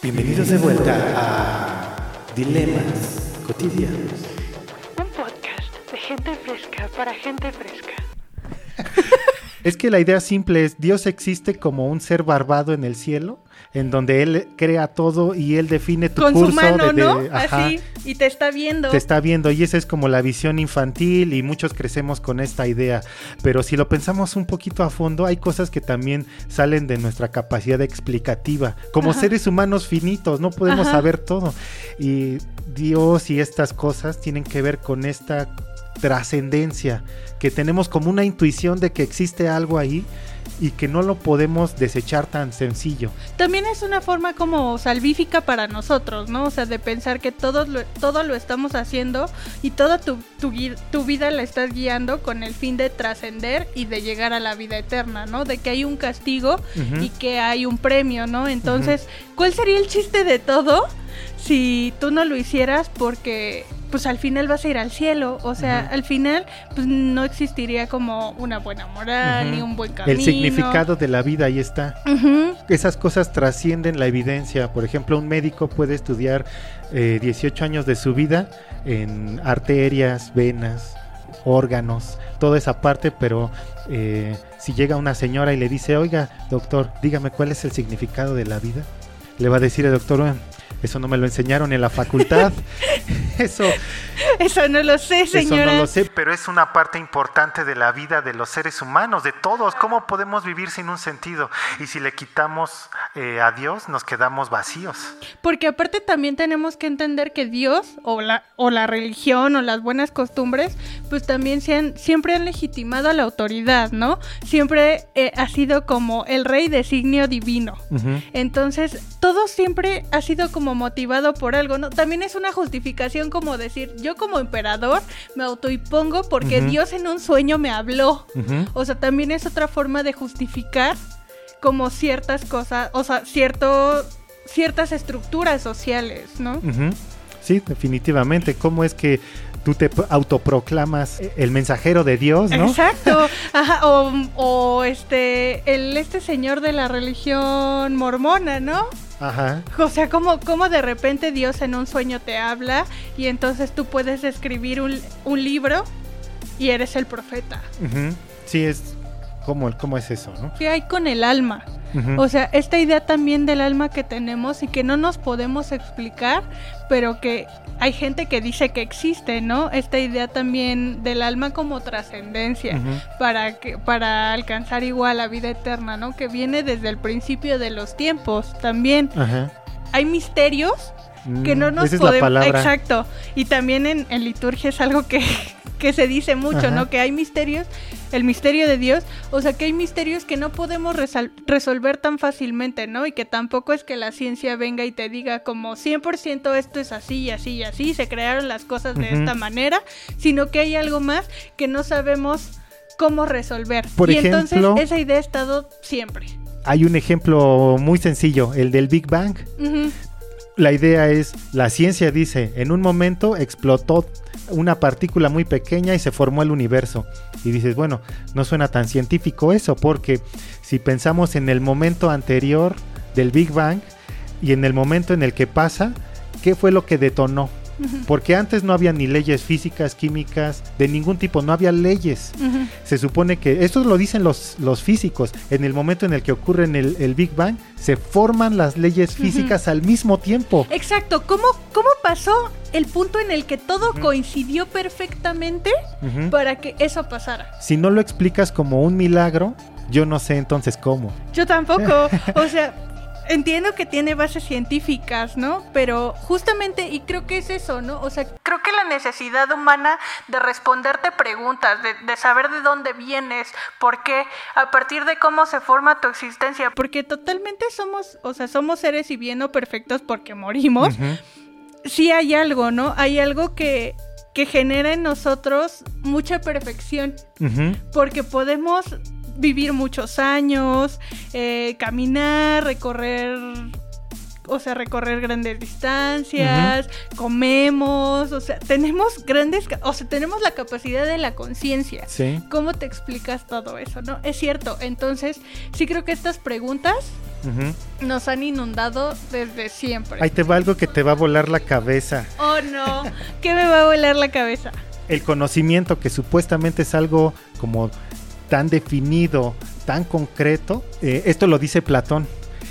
Bienvenidos de vuelta a Dilemas Cotidianos. Un podcast de gente fresca para gente fresca. Es que la idea simple es, Dios existe como un ser barbado en el cielo, en donde Él crea todo y Él define tu Con curso. su mano, de- de- ¿no? ajá, Así, y te está viendo. Te está viendo y esa es como la visión infantil y muchos crecemos con esta idea. Pero si lo pensamos un poquito a fondo, hay cosas que también salen de nuestra capacidad explicativa. Como Ajá. seres humanos finitos, no podemos Ajá. saber todo. Y Dios y estas cosas tienen que ver con esta trascendencia, que tenemos como una intuición de que existe algo ahí y que no lo podemos desechar tan sencillo. También es una forma como salvífica para nosotros, ¿no? O sea, de pensar que todo lo, todo lo estamos haciendo y toda tu, tu, vida la estás guiando con el fin de trascender y de llegar a la vida eterna, ¿no? De que hay un castigo y que hay un premio, ¿no? Entonces, ¿cuál sería el chiste de todo si tú no lo hicieras porque pues al final vas a ir al cielo, o sea, al final pues no existiría como una buena moral ni un buen camino. El significado de la vida ahí está. Esas cosas trascienden la evidencia. Por ejemplo, un médico puede estudiar eh, 18 años de su vida en arterias, venas, órganos, toda esa parte, pero eh, si llega una señora y le dice, oiga, doctor, dígame cuál es el significado de la vida, le va a decir el doctor, "Bueno, eso no me lo enseñaron en la facultad, eso, Eso no lo sé, señora. eso no lo sé, pero es una parte importante de la vida de los seres humanos, de todos. ¿Cómo podemos vivir sin un sentido? Y si le quitamos eh, a Dios, nos quedamos vacíos. Porque aparte también tenemos que entender que Dios o la, o la religión o las buenas costumbres, pues también se han- siempre han legitimado a la autoridad, ¿no? Siempre eh, ha sido como el rey designio divino. Entonces, todo siempre ha sido como motivado por algo, ¿no? También es una justificación como decir, yo como emperador me autoimpongo porque Ujú. Dios en un sueño me habló. O sea, también es otra forma de justificar como ciertas cosas, o sea, cierto, ciertas estructuras sociales, ¿no? Sí, definitivamente. ¿Cómo es que tú te autoproclamas el mensajero de Dios, no? Exacto. Ajá, o, o este, el este señor de la religión mormona, ¿no? Ajá. O sea, como, como de repente Dios en un sueño te habla y entonces tú puedes escribir un, un libro y eres el profeta. Ujú. Sí, es. ¿Cómo, ¿Cómo es eso, no? ¿Qué hay con el alma? O sea, esta idea también del alma que tenemos y que no nos podemos explicar, pero que hay gente que dice que existe, ¿no? Esta idea también del alma como trascendencia para que para alcanzar igual la vida eterna, ¿no? Que viene desde el principio de los tiempos también. Ajá. Hay misterios que Mm, no nos Esa es la podemos palabra. exacto y también en, en liturgia es algo que, que se dice mucho Ajá. no que hay misterios el misterio de Dios. O sea que hay misterios que no podemos resolver tan fácilmente no y que tampoco es que la ciencia venga y te diga como 100% esto es así y así y así se crearon las cosas de esta manera sino que hay algo más que no sabemos cómo resolver. Por y ejemplo- entonces esa idea ha estado siempre. Hay un ejemplo muy sencillo, el del Big Bang. La idea es, la ciencia dice, en un momento explotó una partícula muy pequeña y se formó el universo. Y dices, bueno, no suena tan científico eso, porque si pensamos en el momento anterior del Big Bang y en el momento en el que pasa, ¿qué fue lo que detonó? Porque antes no había ni leyes físicas, químicas, de ningún tipo, no había leyes. Se supone que, esto lo dicen los, los físicos, en el momento en el que ocurre en el, el Big Bang, se forman las leyes físicas al mismo tiempo. Exacto, ¿cómo, cómo pasó el punto en el que todo coincidió perfectamente para que eso pasara? Si no lo explicas como un milagro, yo no sé entonces cómo. Yo tampoco, o sea, entiendo que tiene bases científicas, ¿no? Pero justamente, y creo que es eso, ¿no? O sea, creo que la necesidad humana de responderte preguntas, de, de saber de dónde vienes, por qué, a partir de cómo se forma tu existencia, porque totalmente somos, o sea, somos seres y bien no perfectos porque morimos. Sí hay algo, ¿no? Hay algo que, que genera en nosotros mucha perfección, porque podemos vivir muchos años, eh, caminar, recorrer, o sea, recorrer grandes distancias, comemos, o sea, tenemos grandes, o sea, tenemos la capacidad de la conciencia. Sí. ¿Cómo te explicas todo eso? No, es cierto. Entonces, sí creo que estas preguntas nos han inundado desde siempre. Ahí te va algo que te va a volar la cabeza. Oh no, ¿qué me va a volar la cabeza? El conocimiento, que supuestamente es algo como tan definido, tan concreto, eh, esto lo dice Platón.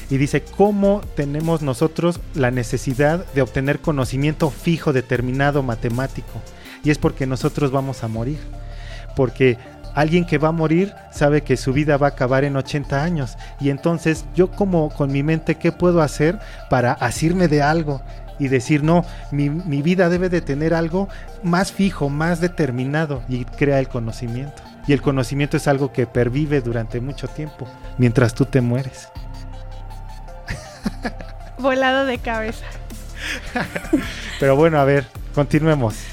Y dice, ¿cómo tenemos nosotros la necesidad de obtener conocimiento fijo, determinado, matemático? Y es porque nosotros vamos a morir. Porque alguien que va a morir sabe que su vida va a acabar en 80 años. Y entonces yo como con mi mente, ¿qué puedo hacer para asirme de algo? Y decir, no, mi, mi vida debe de tener algo más fijo, más determinado. Y crea el conocimiento. Y el conocimiento es algo que pervive durante mucho tiempo, mientras tú te mueres. Volado de cabeza. Pero bueno, a ver, continuemos.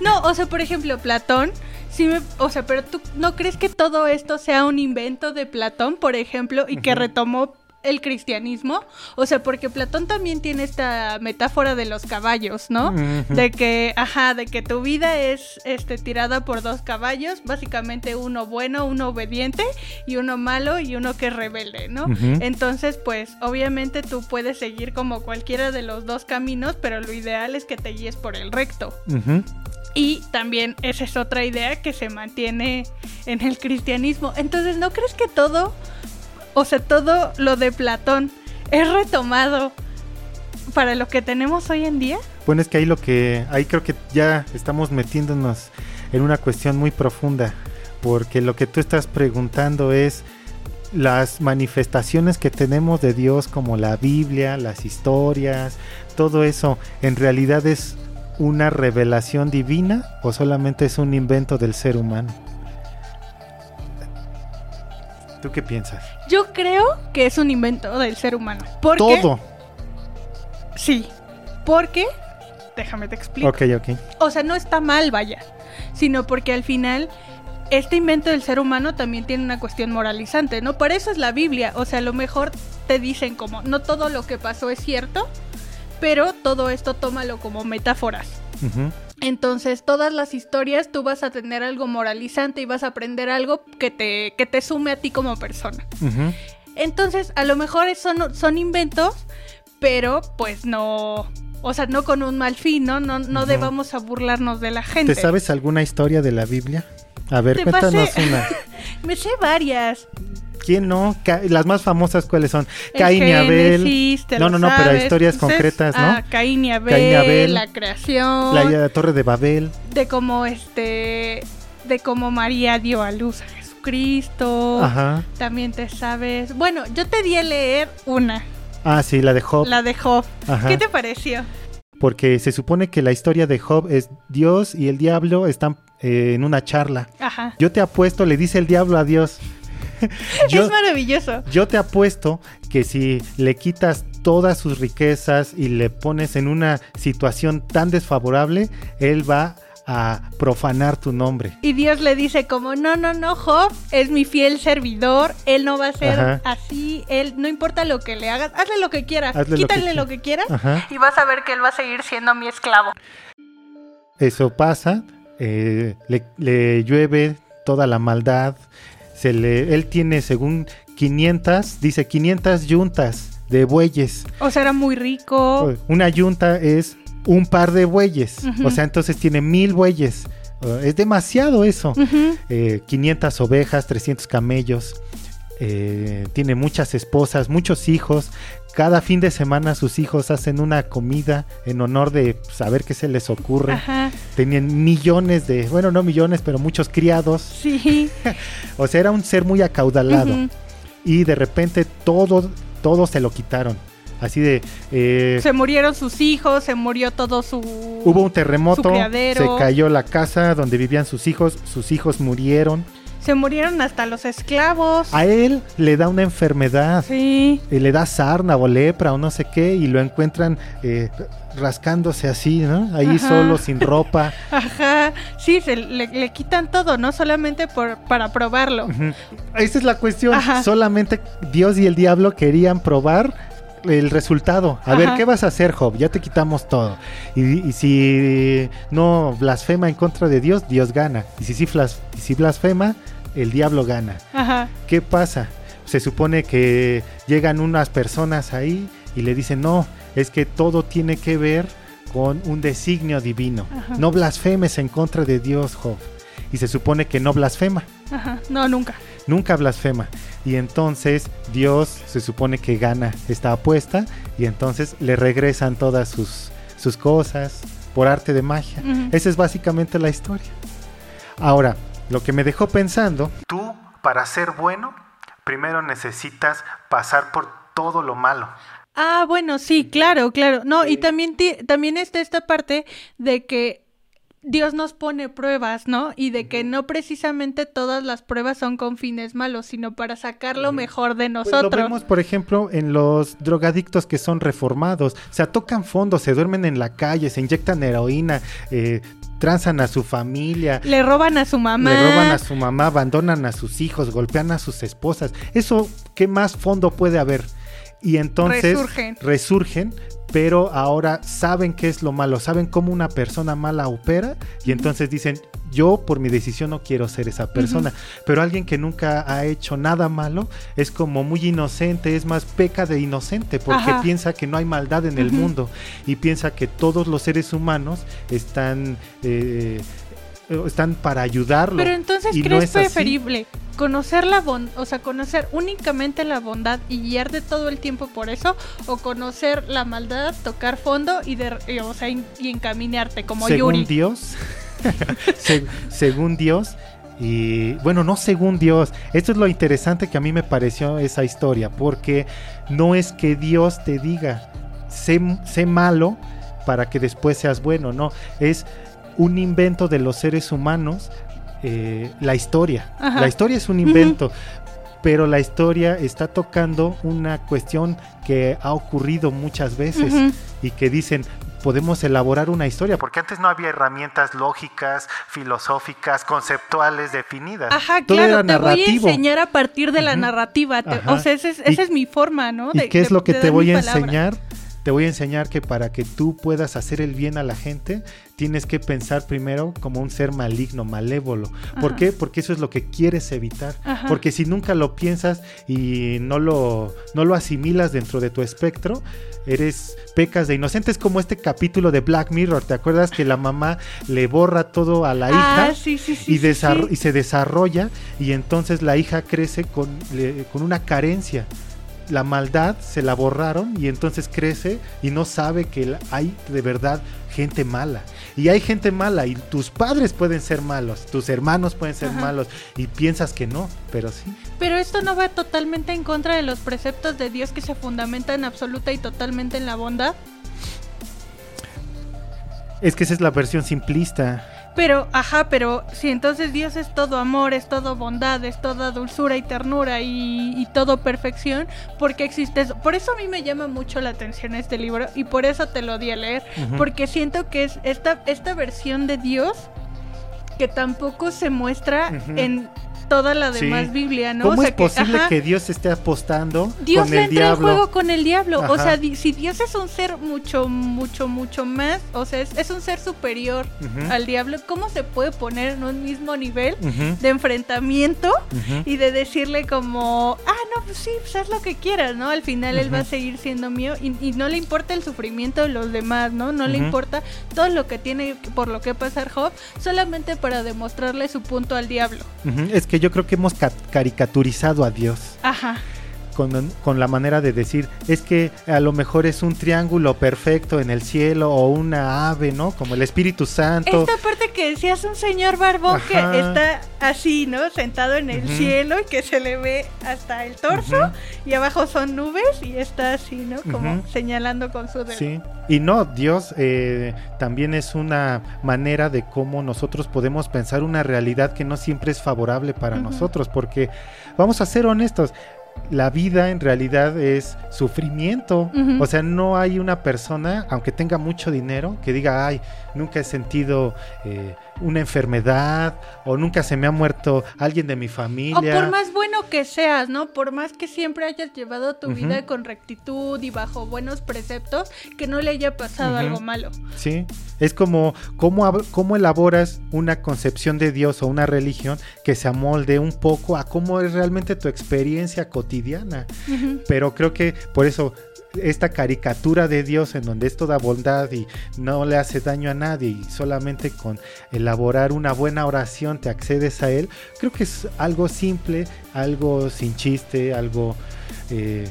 No, o sea, por ejemplo, Platón, sí me, o sea, pero tú no crees que todo esto sea un invento de Platón, por ejemplo, y que retomó el cristianismo? O sea, porque Platón también tiene esta metáfora de los caballos, ¿no? De que, ajá, de que tu vida es este tirada por dos caballos, básicamente uno bueno, uno obediente y uno malo y uno que es rebelde, ¿no? Entonces, pues obviamente tú puedes seguir como cualquiera de los dos caminos, pero lo ideal es que te guíes por el recto. Y también esa es otra idea que se mantiene en el cristianismo. Entonces, ¿no crees que todo, o sea, todo lo de Platón es retomado para lo que tenemos hoy en día? Bueno, es que ahí lo que, ahí creo que ya estamos metiéndonos en una cuestión muy profunda, porque lo que tú estás preguntando es las manifestaciones que tenemos de Dios como la Biblia, las historias, todo eso, ¿en realidad es una revelación divina o solamente es un invento del ser humano? ¿Tú qué piensas? Yo creo que es un invento del ser humano. Todo. Sí. Porque, déjame te explico. Ok, ok. O sea, no está mal, vaya, sino porque al final este invento del ser humano también tiene una cuestión moralizante, ¿no? Por eso es la Biblia, o sea, a lo mejor te dicen como, no todo lo que pasó es cierto, pero todo esto tómalo como metáforas. Entonces, todas las historias tú vas a tener algo moralizante y vas a aprender algo que te, que te sume a ti como persona. Entonces, a lo mejor son, son inventos, pero pues no, o sea, no con un mal fin, ¿no? No, no Ujú. debamos a burlarnos de la gente. ¿Te sabes alguna historia de la Biblia? A ver, cuéntanos pasé. una. Me sé varias. ¿Quién no? Las más famosas, ¿cuáles son? Caín y Abel. No, no, no, pero sabes. historias Entonces, concretas, ¿no? ah, Caín y Abel, Caín y Abel. la creación, La, la Torre de Babel. de cómo este, de cómo María dio a luz a Jesucristo. Ajá. También te sabes. Bueno, yo te di a leer una, Ah, sí, la de Job. la de Job. Ajá. ¿Qué te pareció? Porque se supone que la historia de Job es Dios y el diablo están eh, en una charla. Ajá. Yo te apuesto, le dice el diablo a Dios. yo, es maravilloso. yo te apuesto que si le quitas todas sus riquezas y le pones en una situación tan desfavorable, él va a profanar tu nombre. Y Dios le dice como, no, no, no, Job es mi fiel servidor, él no va a ser Ajá. así, él no importa lo que le hagas, hazle lo que quieras, Hazle quítale lo que quieras y vas a ver que él va a seguir siendo mi esclavo. Eso pasa, eh, le, le llueve toda la maldad. Se le, él tiene, según 500, dice 500 yuntas de bueyes. O sea, era muy rico. Una yunta es un par de bueyes. O sea, entonces tiene mil bueyes. Uh, es demasiado eso. Ujú. Eh, 500 ovejas, 300 camellos. eh, tiene muchas esposas, muchos hijos. Cada fin de semana sus hijos hacen una comida en honor de saber qué se les ocurre. Ajá, Tenían millones de, bueno, no millones, pero muchos criados. sí. O sea, era un ser muy acaudalado. Y de repente todo, todo se lo quitaron. Así de, eh, Se murieron sus hijos, se murió todo su... hubo un terremoto, se cayó la casa donde vivían sus hijos, sus hijos murieron. Se murieron hasta los esclavos. A él le da una enfermedad, Sí. eh, le da sarna o lepra o no sé qué, y lo encuentran eh, rascándose así, ¿no? Ahí Ajá. solo, sin ropa. Ajá. Sí, se le, le quitan todo, no solamente por, para probarlo. Esa es la cuestión. Ajá. Solamente Dios y el diablo querían probar el resultado. A ver. ¿qué vas a hacer, Job? Ya te quitamos todo. Y, y si no blasfema en contra de Dios, Dios gana. Y si, flas- y si blasfema, el diablo gana. Ajá. ¿Qué pasa? se supone que llegan unas personas ahí y le dicen, no, es que todo tiene que ver con un designio divino. No blasfemes en contra de Dios, Job. Y se supone que no blasfema. Ajá. No, nunca. Nunca blasfema. Y entonces Dios se supone que gana esta apuesta y entonces le regresan todas sus, sus cosas por arte de magia. Esa es básicamente la historia. Ahora, lo que me dejó pensando, tú para ser bueno, primero necesitas pasar por todo lo malo. Ah, bueno, sí, claro, claro. No, y también, también está esta parte de que Dios nos pone pruebas, ¿no? Y de que no precisamente todas las pruebas son con fines malos, sino para sacar lo mejor de nosotros. Pues lo vemos, por ejemplo, en los drogadictos que son reformados. O sea, tocan fondo, se duermen en la calle, se inyectan heroína, eh, transan a su familia. Le roban a su mamá. Le roban a su mamá, abandonan a sus hijos, golpean a sus esposas. Eso, ¿qué más fondo puede haber? Y entonces resurgen. pero ahora saben qué es lo malo, saben cómo una persona mala opera y entonces dicen, yo por mi decisión no quiero ser esa persona, pero alguien que nunca ha hecho nada malo es como muy inocente, es más peca de inocente porque piensa que no hay maldad en el mundo y piensa que todos los seres humanos están... Eh, están para ayudarlo. Pero entonces crees preferible conocer la bondad, o sea, conocer únicamente la bondad y guiarte todo el tiempo por eso, o conocer la maldad, tocar fondo y, de, o sea, y encaminarte como según Dios, según Dios, y bueno, no según Dios. Esto es lo interesante que a mí me pareció esa historia, porque no es que Dios te diga, sé, sé malo para que después seas bueno, no, es un invento de los seres humanos eh, la historia. La historia es un invento, pero la historia está tocando una cuestión que ha ocurrido muchas veces y que dicen, podemos elaborar una historia, porque antes no había herramientas lógicas, filosóficas, conceptuales definidas. Ajá, claro, te voy a enseñar a partir de la narrativa, o sea, esa es, mi forma, ¿no? ¿Y qué es lo que te voy a enseñar? Te voy a enseñar que para que tú puedas hacer el bien a la gente, tienes que pensar primero como un ser maligno, malévolo. ¿Por qué? Porque eso es lo que quieres evitar. Porque si nunca lo piensas y no lo, no lo asimilas dentro de tu espectro, eres pecas de inocentes como este capítulo de Black Mirror. ¿Te acuerdas que la mamá le borra todo a la ah, hija sí, sí, y, y, se desarrolla y entonces la hija crece con, con una carencia? La maldad se la borraron y entonces crece y no sabe que hay de verdad gente mala. Y hay gente mala y tus padres pueden ser malos, tus hermanos pueden ser malos y piensas que no, pero sí. Pero esto no va totalmente en contra de los preceptos de Dios que se fundamentan absoluta y totalmente en la bondad. Es que esa es la versión simplista. Pero, ajá, pero si entonces Dios es todo amor, es todo bondad, es toda dulzura y ternura y, todo perfección, ¿por qué existe eso? Por eso a mí me llama mucho la atención este libro y por eso te lo di a leer, porque siento que es esta, esta versión de Dios que tampoco se muestra en toda la demás Biblia, ¿no? ¿Cómo es posible que Dios esté apostando Dios con el diablo? juego con el diablo. O sea, si Dios es un ser mucho, mucho, mucho más, o sea, es, un ser superior al diablo, ¿cómo se puede poner en un mismo nivel de enfrentamiento y de decirle como, ah, no, pues sí, pues haz lo que quieras, ¿no? Al final él va a seguir siendo mío y, no le importa el sufrimiento de los demás, ¿no? No le importa todo lo que tiene por lo que pasar Job, solamente para demostrarle su punto al diablo. Es que yo creo que hemos caricaturizado a Dios. Ajá. Con, con, la manera de decir, es que a lo mejor es un triángulo perfecto en el cielo o una ave, ¿no? Como el Espíritu Santo. Esta parte que decías un señor barbón que está así, ¿no? Sentado en el cielo y que se le ve hasta el torso y abajo son nubes y está así, ¿no? Como señalando con su dedo. Sí. Y no, Dios eh, también es una manera de cómo nosotros podemos pensar una realidad que no siempre es favorable para nosotros, porque vamos a ser honestos, la vida en realidad es sufrimiento. O sea, no hay una persona, aunque tenga mucho dinero, que diga, ay, nunca he sentido eh, una enfermedad o nunca se me ha muerto alguien de mi familia. O por más bueno que seas, ¿no? Por más que siempre hayas llevado tu vida con rectitud y bajo buenos preceptos, que no le haya pasado algo malo. Sí, es como cómo, cómo elaboras una concepción de Dios o una religión que se amolde un poco a cómo es realmente tu experiencia cotidiana. Pero creo que por eso esta caricatura de Dios en donde es toda bondad y no le hace daño a nadie y solamente con elaborar una buena oración te accedes a Él, creo que es algo simple, algo sin chiste, algo eh,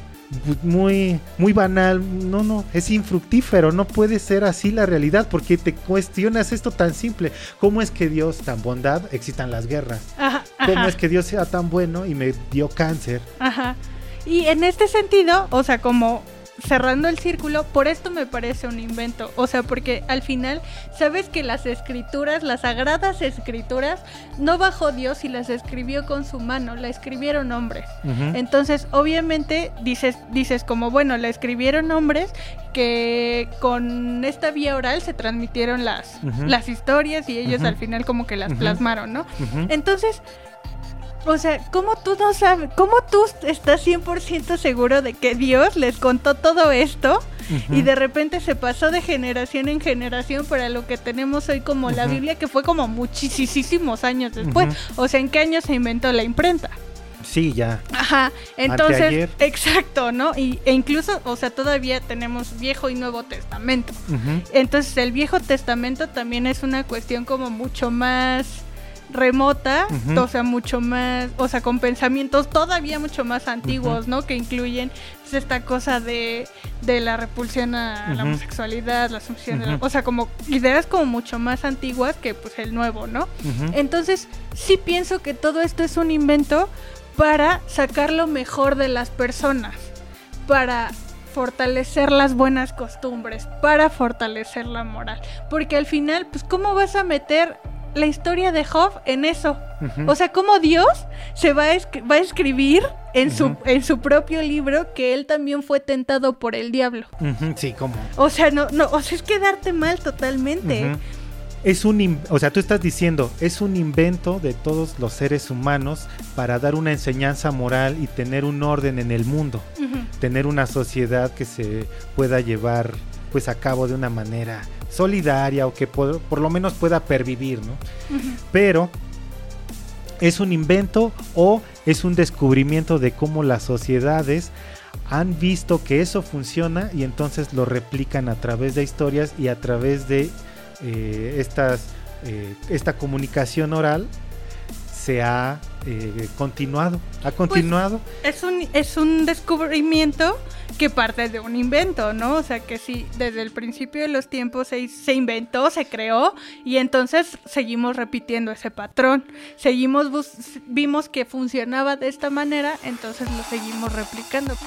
muy, muy banal. No, no, es infructífero, no puede ser así la realidad porque te cuestionas esto tan simple. ¿Cómo es que Dios, tan bondad, existan las guerras? ¿Cómo es que Dios sea tan bueno y me dio cáncer? Ajá. Y en este sentido, o sea, como cerrando el círculo, por esto me parece un invento. O sea, porque al final, sabes que las escrituras, las sagradas escrituras, no bajó Dios y las escribió con su mano, la escribieron hombres. Entonces, obviamente, dices, dices como, bueno, la escribieron hombres que con esta vía oral se transmitieron las, las historias y ellos al final como que las plasmaron, ¿no? Entonces, o sea, ¿cómo tú no sabes? ¿Cómo tú estás 100% seguro de que Dios les contó todo esto y de repente se pasó de generación en generación para lo que tenemos hoy como la Biblia, que fue como muchísimos años después? O sea, ¿en qué año se inventó la imprenta? Sí, ya. Ajá, entonces, exacto, ¿no? Y, e incluso, o sea, todavía tenemos Viejo y Nuevo Testamento. Entonces, el Viejo Testamento también es una cuestión como mucho más remota, o sea, mucho más, o sea, con pensamientos todavía mucho más antiguos, ¿no? Que incluyen pues, esta cosa de, de la repulsión a la homosexualidad, la asunción de la, o sea, como ideas como mucho más antiguas que pues el nuevo, ¿no? Entonces, sí pienso que todo esto es un invento para sacar lo mejor de las personas, para fortalecer las buenas costumbres, para fortalecer la moral. Porque al final, pues, ¿cómo vas a meter la historia de Job en eso. O sea, cómo Dios se va a, va a escribir en, su, en su propio libro que él también fue tentado por el diablo. Sí, ¿cómo? O sea, no, no, o sea, es quedarte mal totalmente. Es un, o sea, tú estás diciendo, es un invento de todos los seres humanos para dar una enseñanza moral y tener un orden en el mundo, tener una sociedad que se pueda llevar pues a cabo de una manera solidaria o que por, lo menos pueda pervivir, ¿no? Pero es un invento o es un descubrimiento de cómo las sociedades han visto que eso funciona y entonces lo replican a través de historias y a través de eh, estas, eh, esta comunicación oral se ha eh, continuado, ha pues, continuado. es, un, es un descubrimiento que parte de un invento, ¿no? O sea, que sí, desde el principio de los tiempos se, se inventó, se creó y entonces seguimos repitiendo ese patrón. Seguimos, vimos que funcionaba de esta manera, entonces lo seguimos replicando.